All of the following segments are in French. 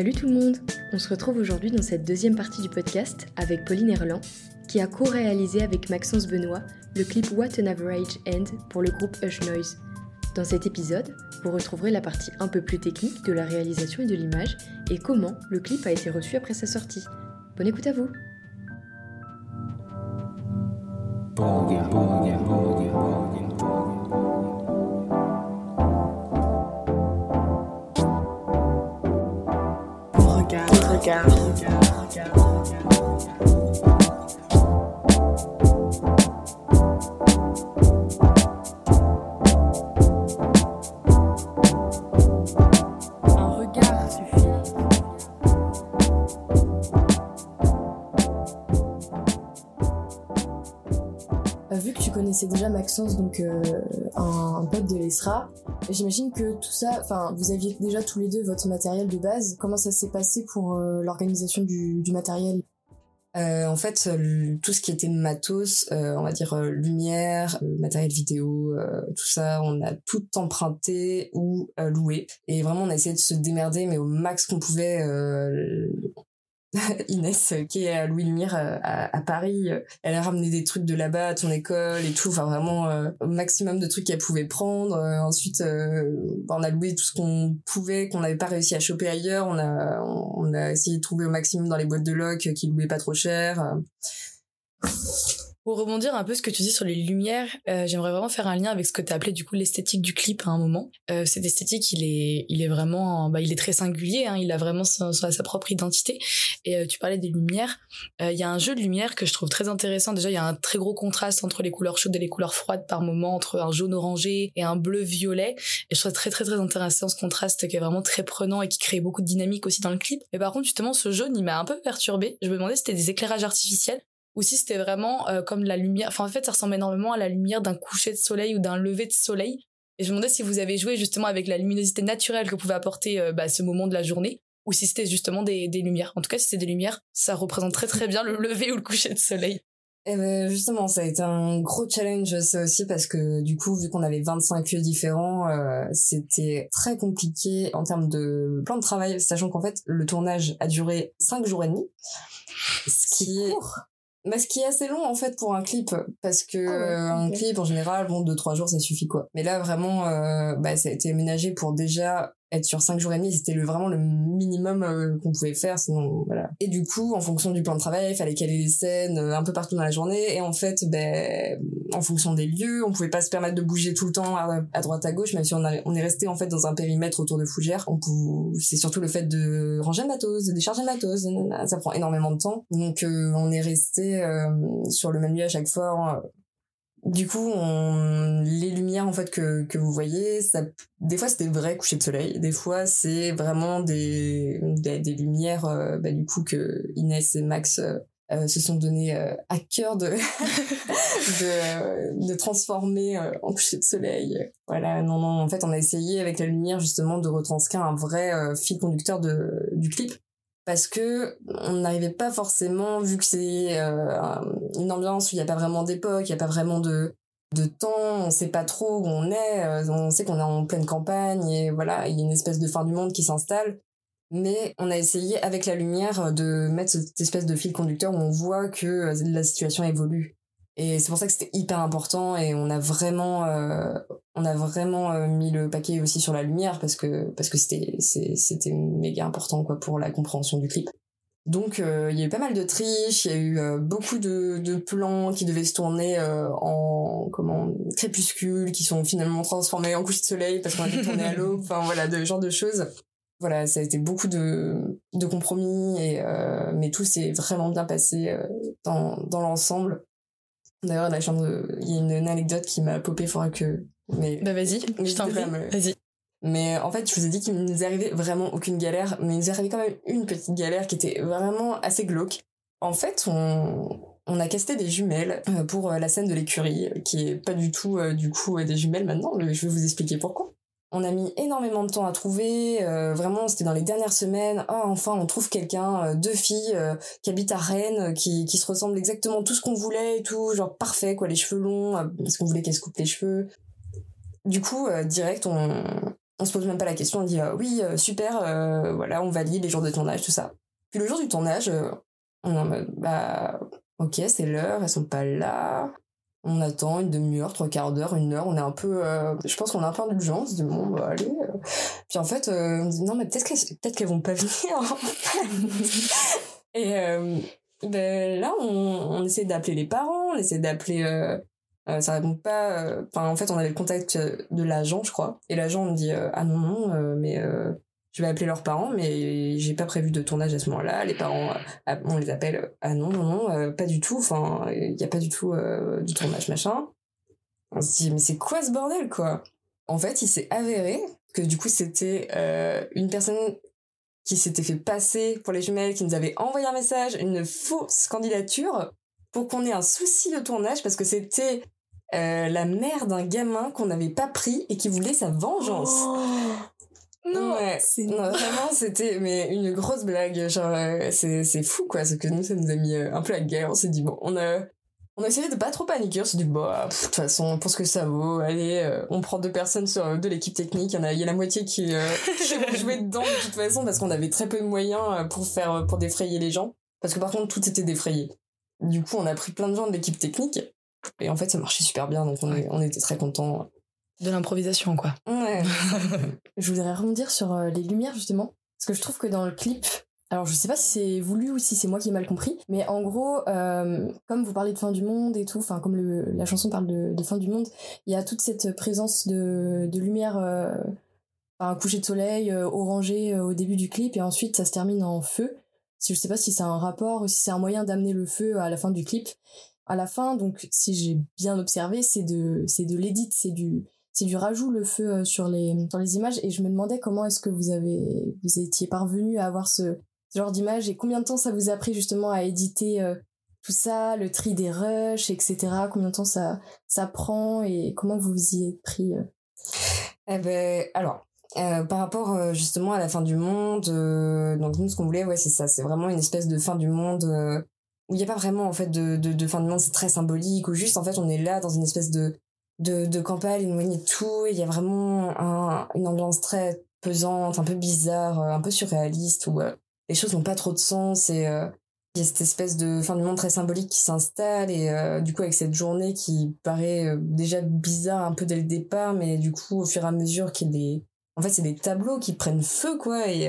Salut tout le monde On se retrouve aujourd'hui dans cette deuxième partie du podcast avec Pauline Erland, qui a co-réalisé avec Maxence Benoît le clip What an Average End pour le groupe Hush Noise. Dans cet épisode, vous retrouverez la partie un peu plus technique de la réalisation et de l'image et comment le clip a été reçu après sa sortie. Bonne écoute à vous suffit. Euh, Vu que tu connaissais déjà Maxence, donc euh, un, un pote de l'ESRA, j'imagine que tout ça, enfin, vous aviez déjà tous les deux votre matériel de base. Comment ça s'est passé pour euh, l'organisation du, matériel? Euh, en fait, euh, tout ce qui était matos, on va dire lumière, matériel vidéo, tout ça, on a tout emprunté ou loué. Et vraiment, on a essayé de se démerder, mais au max qu'on pouvait. Inès, euh, qui est à Louis Lumière euh, à, à Paris, euh, elle a ramené des trucs de là-bas à ton école et tout, enfin vraiment euh, au maximum de trucs qu'elle pouvait prendre. Ensuite, euh, bah, on a loué tout ce qu'on pouvait, qu'on n'avait pas réussi à choper ailleurs. On a, on essayé de trouver au maximum dans les boîtes de loc qui louaient pas trop cher. Pour rebondir un peu ce que tu dis sur les lumières, euh, j'aimerais vraiment faire un lien avec ce que tu as appelé du coup l'esthétique du clip à un moment. Euh, cette esthétique, il est, il est vraiment, bah, il est très singulier. Hein, il a vraiment sa, propre identité. Et euh, tu parlais des lumières. Il y a un jeu de lumière que je trouve très intéressant. Déjà, il y a un très gros contraste entre les couleurs chaudes et les couleurs froides par moment, entre un jaune orangé et un bleu violet. Et je trouve très très très intéressant ce contraste qui est vraiment très prenant et qui crée beaucoup de dynamique aussi dans le clip. Mais par contre, justement, ce jaune, il m'a un peu perturbé. Je me demandais si c'était des éclairages artificiels ou si c'était vraiment euh, comme la lumière. Enfin, en fait, ça ressemble énormément à la lumière d'un coucher de soleil ou d'un lever de soleil. Et je me demandais si vous avez joué justement avec la luminosité naturelle que pouvait apporter euh, bah, ce moment de la journée, ou si c'était justement des, des lumières. En tout cas, si c'est des lumières, ça représente très très bien le lever ou le coucher de soleil. Et ben justement, ça a été un gros challenge ça aussi parce que du coup, vu qu'on avait 25 lieux différents, euh, c'était très compliqué en termes de plan de travail, sachant qu'en fait, le tournage a duré 5 jours et demi. Ce qui est bah, ce qui est assez long en fait pour un clip parce que Ah euh, un ok. clip en général bon deux trois jours ça suffit quoi mais là vraiment euh, bah ça a été aménagé pour déjà être sur cinq jours et demi c'était le vraiment le minimum euh, qu'on pouvait faire sinon voilà. Et du coup en fonction du plan de travail il fallait caler les scènes euh, un peu partout dans la journée. Et en fait ben en fonction des lieux on pouvait pas se permettre de bouger tout le temps à, droite à gauche même si on, a- on est resté en fait dans un périmètre autour de Fougères. On c'est surtout le fait de ranger le matos de décharger le matos ça prend énormément de temps. Donc euh, on est resté euh, sur le même lieu à chaque fois du coup, les lumières en fait que, que vous voyez, ça... des fois c'était vrai coucher de soleil, des fois c'est vraiment des, des, des lumières euh, bah, du coup que Inès et Max euh, euh, se sont donné euh, à cœur de de, de transformer en coucher de soleil. Voilà, non non, en fait on a essayé avec la lumière justement de retranscrire un vrai fil conducteur de du clip parce que on n'arrivait pas forcément vu que c'est euh, une ambiance où il n'y a pas vraiment d'époque, il n'y a pas vraiment de de temps, on sait pas trop où on est, euh, on sait qu'on est en pleine campagne et voilà, il y a une espèce de fin du monde qui s'installe. Mais on a essayé avec la lumière de mettre cette espèce de fil conducteur où on voit que euh, la situation évolue. Et c'est pour ça que c'était hyper important et on a vraiment, euh, on a vraiment euh, mis le paquet aussi sur la lumière parce que parce que c'était c'était méga important quoi pour la compréhension du clip. Donc euh, il y a eu pas mal de triches, il y a eu euh, beaucoup de, de plans qui devaient se tourner euh, en comment crépuscule, qui sont finalement transformés en couche de soleil parce qu'on a dû tourner à l'aube, enfin voilà, de genre de choses. Voilà, ça a été beaucoup de, de compromis, et, euh, mais tout s'est vraiment bien passé euh, dans, dans l'ensemble. D'ailleurs, la chambre, de- il y a une, une anecdote qui m'a popé, faudra que... Mais Bah vas-y, je t'en prie. Vas-y. mais en fait, je vous ai dit qu'il ne nous arrivait vraiment aucune galère, mais il nous arrivé quand même une petite galère qui était vraiment assez glauque. En fait, on, on a casté des jumelles euh, pour euh, la scène de l'écurie, qui est pas du tout, euh, du coup, des jumelles maintenant, je vais vous expliquer pourquoi. On a mis énormément de temps à trouver, euh, vraiment, c'était dans les dernières semaines. Oh, enfin, on trouve quelqu'un, euh, deux filles euh, qui habitent à Rennes, qui, se ressemblent exactement tout ce qu'on voulait et tout, genre parfait, quoi, les cheveux longs, parce qu'on voulait qu'elles se coupent les cheveux. Du coup, direct, on, on se pose même pas la question, on dit oui, super, voilà, on valide les jours de tournage, tout ça. Puis le jour du tournage, on est en mode, bah, ok, c'est l'heure, elles sont pas là. On attend une demi-heure, trois quarts d'heure, une heure. On est un peu, je pense qu'on a un peu dit bon, bah allez. Puis en fait, on dit non, mais peut-être qu'elles, peut-être qu'elles vont pas venir. Et ben, là, on, on essaie d'appeler les parents, on essaie d'appeler. Euh, euh, ça répond pas. Euh, enfin, en fait, on avait le contact de l'agent, je crois. Et l'agent me dit Ah non, non, mais je vais appeler leurs parents, mais j'ai pas prévu de tournage à ce moment-là. Les parents, on les appelle Ah non, non, non, pas du tout. Enfin, il y a pas du tout du tournage, machin. On se dit Mais c'est quoi ce bordel, quoi? En fait, il s'est avéré que du coup, c'était une personne qui s'était fait passer pour les jumelles, qui nous avait envoyé un message, une fausse candidature pour qu'on ait un souci de tournage parce que c'était euh, la mère d'un gamin qu'on n'avait pas pris et qui voulait sa vengeance. Oh non, vraiment c'était mais une grosse blague genre euh, c'est c'est fou quoi ce que nous ça nous a mis euh, un peu la guerre on s'est dit bon on a on a essayé de pas trop paniquer, on s'est dit, bah, de toute façon, pour ce que ça vaut, allez, euh, on prend deux personnes sur, euh, de l'équipe technique, il y en a, y a la moitié qui, euh, jouer dedans de toute façon, parce qu'on avait très peu de moyens pour faire, pour défrayer les gens. Parce que par contre, tout était défrayé. Du coup, on a pris plein de gens de l'équipe technique, et en fait, ça marchait super bien, donc on, on était très contents. De l'improvisation, quoi. Ouais. je voudrais rebondir sur les lumières, justement. Parce que je trouve que dans le clip, alors je sais pas si c'est voulu ou si c'est moi qui ai mal compris, mais en gros, euh, comme vous parlez de fin du monde et tout, enfin comme le, la chanson parle de, de, fin du monde, il y a toute cette présence de, de lumière, euh, un coucher de soleil euh, orangé euh, au début du clip et ensuite ça se termine en feu. Je sais pas si c'est un rapport ou si c'est un moyen d'amener le feu à la fin du clip. À la fin, donc si j'ai bien observé, c'est de c'est de l'édit, c'est du c'est du rajout le feu sur les sur les images et je me demandais comment est-ce que vous avez vous étiez parvenu à avoir ce genre d'image et combien de temps ça vous a pris justement à éditer euh, tout ça, le tri des rushs, etc. Combien de temps ça, ça prend et comment vous vous y êtes pris euh? Eh ben, alors, euh, par rapport euh, justement à la fin du monde, donc nous ce qu'on voulait, ouais, c'est ça, c'est vraiment une espèce de fin du monde où il n'y a pas vraiment en fait de, de, de fin du monde, c'est très symbolique, ou juste en fait on est là dans une espèce de, de, de campagne éloignée de tout, il y a vraiment un, une ambiance très pesante, un peu bizarre, un peu surréaliste, où les choses n'ont pas trop de sens et euh, il y a cette espèce de fin du monde très symbolique qui s'installe et euh, du coup avec cette journée qui paraît euh, déjà bizarre un peu dès le départ mais du coup au fur et à mesure qu'il y a des en fait c'est des tableaux qui prennent feu quoi et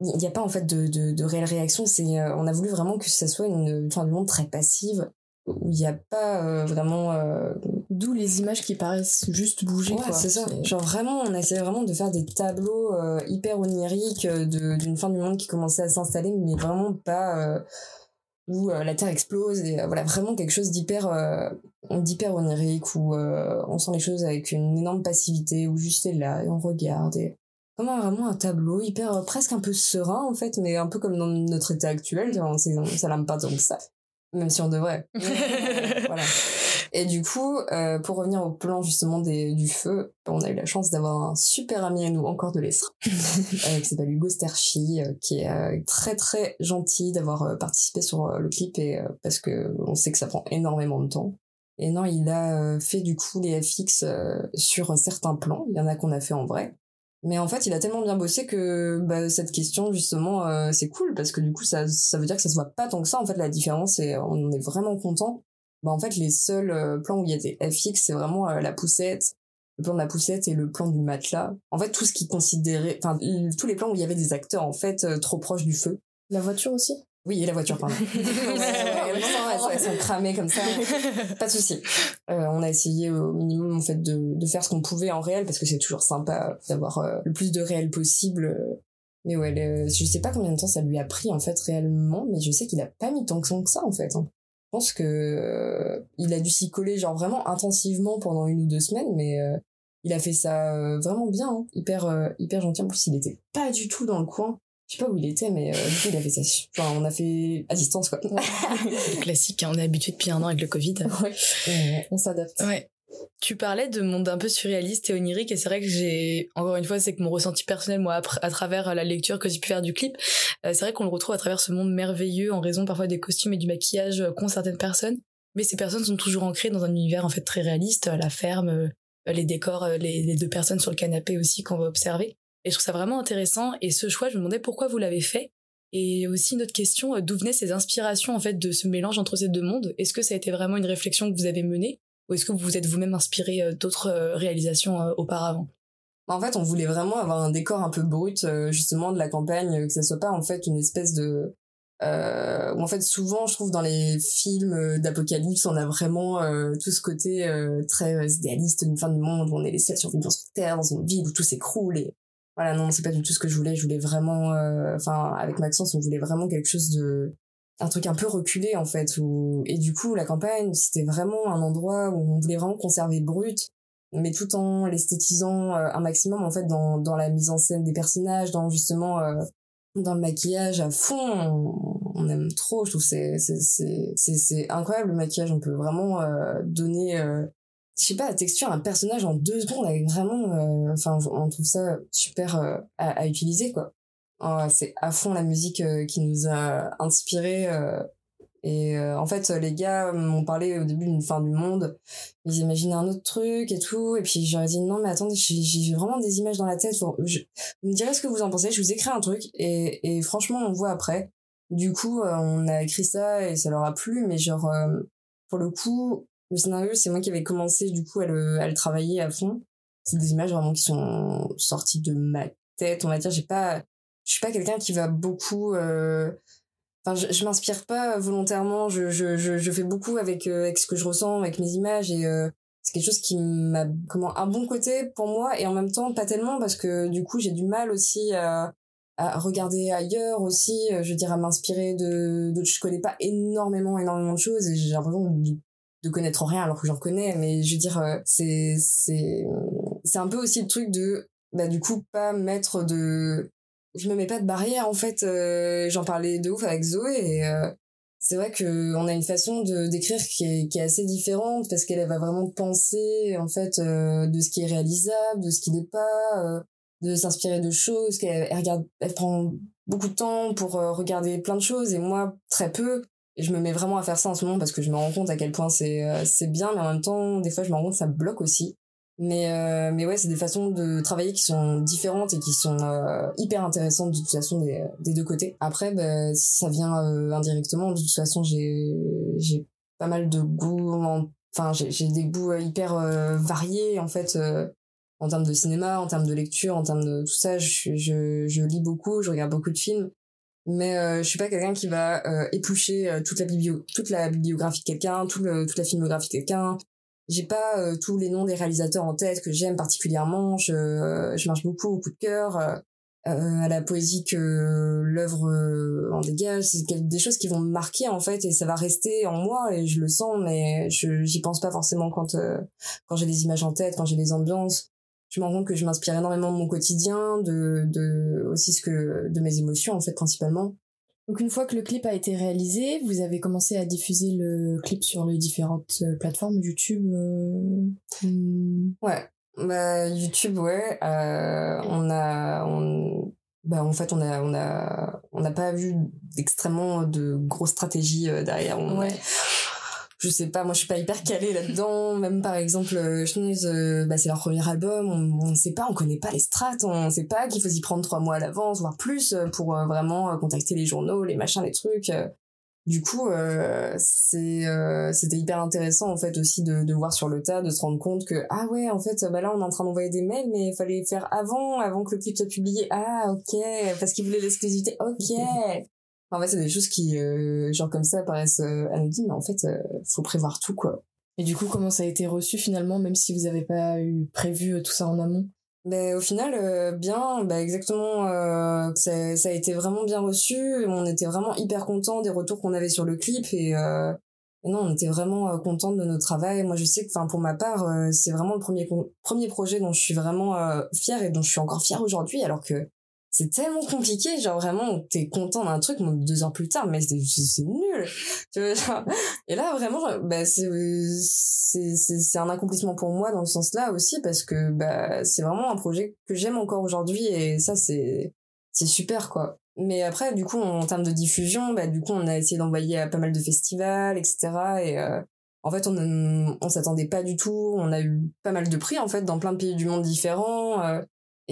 il n'y a pas en fait de, de, réelle réaction c'est on a voulu vraiment que ça soit une fin du monde très passive où il n'y a pas euh, vraiment euh, d'où les images qui paraissent juste bouger ouais, c'est ça. Genre vraiment on essaie vraiment de faire des tableaux euh, hyper oniriques d'une fin du monde qui commençait à s'installer mais vraiment pas où la terre explose et voilà vraiment quelque chose d'hyper d'hyper onirique où on sent les choses avec une énorme passivité où juste est là et on regarde et vraiment vraiment un tableau hyper presque un peu serein en fait mais un peu comme dans notre état actuel ça l'aime pas tant que ça même si on devrait. voilà. Et du coup, euh, pour revenir au plan justement des, du feu, on a eu la chance d'avoir un super ami à nous, encore de l'Estra, euh, qui s'appelle Hugo Sterchi, euh, qui est euh, très très gentil d'avoir euh, participé sur le clip et parce que on sait que ça prend énormément de temps. Et non, il a fait du coup les FX sur certains plans. Il y en a qu'on a fait en vrai. Mais en fait, il a tellement bien bossé que bah, cette question, justement, euh, c'est cool parce que du coup, ça, ça veut dire que ça se voit pas tant que ça. En fait, la différence, et on est vraiment content. Bah, en fait, les seuls euh, plans où il y a des FX, c'est vraiment euh, la poussette, le plan de la poussette et le plan du matelas. En fait, tout ce qui considérait, enfin, tous les plans où il y avait des acteurs, en fait, trop proches du feu. La voiture aussi oui, et la voiture, pardon. elles sont cramées comme ça. Pas de souci. Euh, on a essayé au minimum en fait de, de faire ce qu'on pouvait en réel parce que c'est toujours sympa d'avoir euh, le plus de réel possible. Mais ouais, je sais pas combien de temps ça lui a pris en fait réellement, mais je sais qu'il a pas mis tant que ça en fait. Hein. Je pense que euh, il a dû s'y coller genre vraiment intensivement pendant une ou deux semaines, mais euh, il a fait ça vraiment bien, hein. hyper hyper gentil. En plus, il était pas du tout dans le coin je sais pas où il était, mais euh, du coup, il avait ça. Enfin, on a fait à distance, quoi. Classique, hein, on est habitué depuis un an avec le Covid. Ouais, on s'adapte. Ouais. Tu parlais de monde un peu surréaliste et onirique, et c'est vrai que j'ai, encore une fois, c'est que mon ressenti personnel, moi, à, travers la lecture que j'ai pu faire du clip, euh, c'est vrai qu'on le retrouve à travers ce monde merveilleux en raison parfois des costumes et du maquillage qu'ont certaines personnes. Mais ces personnes sont toujours ancrées dans un univers en fait très réaliste, la ferme, les décors, les, les, deux personnes sur le canapé aussi qu'on va observer. Et je trouve ça vraiment intéressant. Et ce choix, je me demandais pourquoi vous l'avez fait. Et aussi une autre question, d'où venaient ces inspirations en fait de ce mélange entre ces deux mondes? Est-ce que ça a été vraiment une réflexion que vous avez menée? Ou est-ce que vous vous êtes vous-même inspiré d'autres réalisations auparavant? En fait, on voulait vraiment avoir un décor un peu brut, justement, de la campagne, que ça soit pas en fait une espèce de euh, en fait souvent je trouve dans les films euh, d'apocalypse on a vraiment euh, tout ce côté euh, très idéaliste d'une fin du monde où on est les seuls survivants sur Terre dans une ville où tout s'écroule voilà non c'est pas du tout ce que je voulais. Je voulais vraiment enfin avec Maxence on voulait vraiment quelque chose de un truc un peu reculé en fait où et du coup la campagne c'était vraiment un endroit où on voulait vraiment conserver brut mais tout en l'esthétisant un maximum en fait dans dans la mise en scène des personnages dans justement dans le maquillage à fond. On, aime trop je trouve c'est c'est c'est c'est incroyable le maquillage. On peut vraiment euh, donner euh, je sais pas texture un personnage en deux secondes avec vraiment euh, enfin on trouve ça super euh, à, à, utiliser quoi c'est à fond la musique qui nous a inspiré et euh, en fait, les gars m'ont parlé au début d'une fin du monde. Ils imaginaient un autre truc et tout. Et puis j'aurais dit non, mais attendez, j'ai vraiment des images dans la tête. vous me direz ce que vous en pensez. Je vous écris un truc et, et franchement, on voit après. Du coup, euh, on a écrit ça et ça leur a plu. Mais genre, euh, pour le coup, le scénario, c'est moi qui avais commencé du coup à le, à le travailler à fond. C'est des images vraiment qui sont sorties de ma tête. On va dire, j'ai pas, je suis pas quelqu'un qui va beaucoup enfin je, je m'inspire pas volontairement je, je, je, je, fais beaucoup avec euh, avec ce que je ressens avec mes images et euh, c'est quelque chose qui m'a comment un bon côté pour moi et en même temps pas tellement parce que du coup j'ai du mal aussi à, regarder ailleurs aussi euh, je veux à m'inspirer de d'autres je connais pas énormément énormément de choses j'ai l'impression de, de connaître rien alors que j'en connais mais je veux dire c'est c'est c'est un peu aussi le truc de bah du coup pas mettre de je me mets pas de barrière en fait euh, j'en parlais de ouf avec Zoé et euh, c'est vrai que on a une façon de d'écrire qui est, qui est assez différente parce qu'elle va vraiment penser en fait euh, de ce qui est réalisable de ce qui n'est pas de s'inspirer de choses qu'elle elle regarde elle prend beaucoup de temps pour regarder plein de choses et moi très peu je me mets vraiment à faire ça en ce moment parce que je me rends compte à quel point c'est c'est bien mais en même temps des fois je me rends compte que ça bloque aussi mais, euh, mais ouais, c'est des façons de travailler qui sont différentes et qui sont euh, hyper intéressantes de toute façon des, des deux côtés. Après, bah, ça vient euh, indirectement. De toute façon, j'ai j'ai pas mal de goûts. Enfin, j'ai des goûts hyper variés en fait en termes de cinéma, en termes de lecture, en termes de tout ça. Je, je, je lis beaucoup, je regarde beaucoup de films mais euh, je suis pas quelqu'un qui va euh, éplucher toute la biblio toute la bibliographie de quelqu'un tout toute la filmographie de quelqu'un j'ai pas euh, tous les noms des réalisateurs en tête que j'aime particulièrement. Je, euh, je marche beaucoup au coup de cœur, euh, à la poésie que l'œuvre en dégage. C'est des choses qui vont me marquer en fait et ça va rester en moi et je le sens, mais je j'y pense pas forcément quand quand j'ai des images en tête, quand j'ai des ambiances. Je me rends compte que je m'inspire énormément de mon quotidien, de, de aussi ce que de mes émotions en fait principalement. Donc une fois que le clip a été réalisé, vous avez commencé à diffuser le clip sur les différentes euh, plateformes YouTube. Euh... Ouais, bah YouTube, ouais. Euh, on a, on, bah en fait on a, on a, on n'a pas vu d'extrêmement de grosses stratégies euh, derrière. On, ouais je sais pas, moi je suis pas hyper calée là-dedans. Même par exemple, euh, euh, bah, c'est leur premier album, on, on sait pas, on connaît pas les strates, on sait pas qu'il faut y prendre trois mois à l'avance, voire plus, euh, pour euh, vraiment contacter les journaux, les machins, les trucs. Du coup, c'est c'était hyper intéressant en fait aussi de, de voir sur le tas, de se rendre compte que ah ouais, en fait, bah là on est en train d'envoyer des mails, mais il fallait faire avant, avant que le clip soit publié. Ah ok, parce qu'ils voulaient l'exclusivité. Ok. En fait, c'est des choses qui, euh, genre comme ça, paraissent euh, anodines, mais en fait, euh, faut prévoir tout, quoi. Et du coup, comment ça a été reçu finalement, même si vous n'avez pas eu prévu tout ça en amont? Ben, au final, bien, ben, exactement, ça, ça, a été vraiment bien reçu. On était vraiment hyper contents des retours qu'on avait sur le clip et, et non, on était vraiment contents de notre travail. Moi, je sais que, enfin, pour ma part, c'est vraiment le premier premier projet dont je suis vraiment fière et dont je suis encore fière aujourd'hui, alors que c'est tellement compliqué genre vraiment t'es content d'un truc deux ans plus tard mais c'est nul tu vois, et là vraiment bah c'est c'est un accomplissement pour moi dans ce sens là aussi parce que bah c'est vraiment un projet que j'aime encore aujourd'hui et ça c'est c'est super quoi mais après du coup en termes de diffusion bah du coup on a essayé d'envoyer à pas mal de festivals etc et euh, En fait, on on s'attendait pas du tout. On a eu pas mal de prix en fait dans plein de pays du monde différents. euh,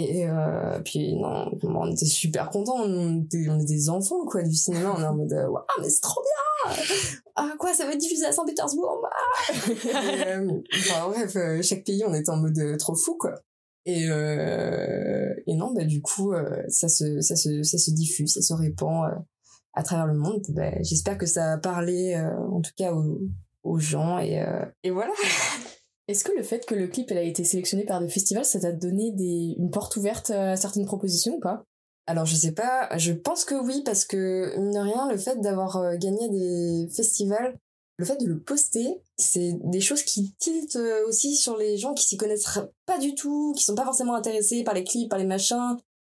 et euh, puis non, on était super contents. On était, on était des enfants quoi du cinéma. On est en mode euh, waouh mais c'est trop bien. Ah quoi, ça va être diffusé à Saint-Pétersbourg? Ah et, euh, enfin, bref, euh, chaque pays on était en mode trop fou quoi. Et euh, et non bah du coup ça se ça se ça se diffuse, ça se répand à travers le monde. Bah, J'espère que ça a parlé en tout cas aux, aux gens et et voilà. Est-ce que le fait que le clip elle a été sélectionné par des festivals, ça t'a donné une porte ouverte à certaines propositions ou pas? Alors je sais pas, je pense que oui parce que mine de rien le fait d'avoir euh, gagné des festivals, le fait de le poster, c'est des choses qui tiltent euh, aussi sur les gens qui s'y connaissent pas du tout, qui sont pas forcément intéressés par les clips, par les machins,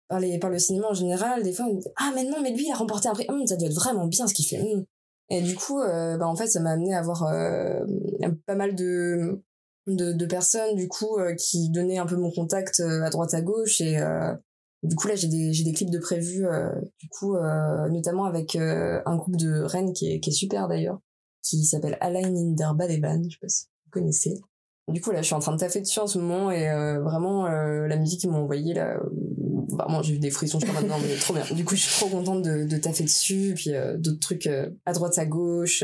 par les par le cinéma en général. Des fois on dit ah mais non mais lui il a remporté un prix, Hum, ça doit être vraiment bien ce qu'il fait. hum. Et du coup euh, bah en fait ça m'a amené à avoir pas mal de de, de personnes du coup euh, qui donnaient un peu mon contact euh, à droite à gauche. Et euh, du coup là j'ai des j'ai des clips de prévus du coup notamment avec un groupe de Rennes qui est qui est super d'ailleurs qui s'appelle Align in der Badeban je sais pas si vous connaissez. Du coup là je suis en train de taffer dessus en ce moment et vraiment la musique qu'ils m'ont envoyée là vraiment j'ai eu des frissons je crois maintenant mais trop bien. Du coup je suis trop contente de, de taffer dessus. Puis d'autres trucs à droite à gauche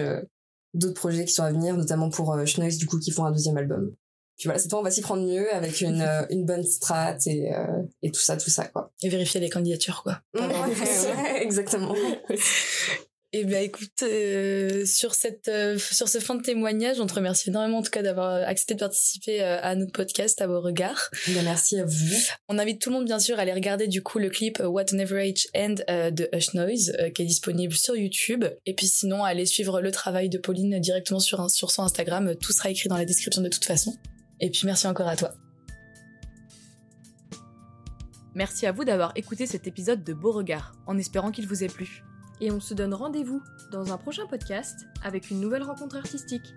d'autres projets qui sont à venir notamment pour euh, du coup qui font un deuxième album. Puis voilà cette fois on va s'y prendre mieux avec une euh, une bonne strat et euh, et tout ça tout ça quoi. Et vérifier les candidatures, quoi. ouais, ouais, exactement Et ben écoute, euh, sur cette euh, sur ce fin de témoignage, on te remercie énormément en tout cas d'avoir accepté de participer euh, à notre podcast, à vos regards. Bien, merci à vous On invite tout le monde bien sûr à aller regarder du coup le clip euh, What an Average End euh, de Hush Noise euh, qui est disponible sur YouTube. Et puis sinon, aller suivre le travail de Pauline directement sur, un- sur son Instagram. Tout sera écrit dans la description de toute façon. Et puis merci encore à toi. Merci à vous d'avoir écouté cet épisode de Beauregard, en espérant qu'il vous ait plu. Et on se donne rendez-vous dans un prochain podcast avec une nouvelle rencontre artistique.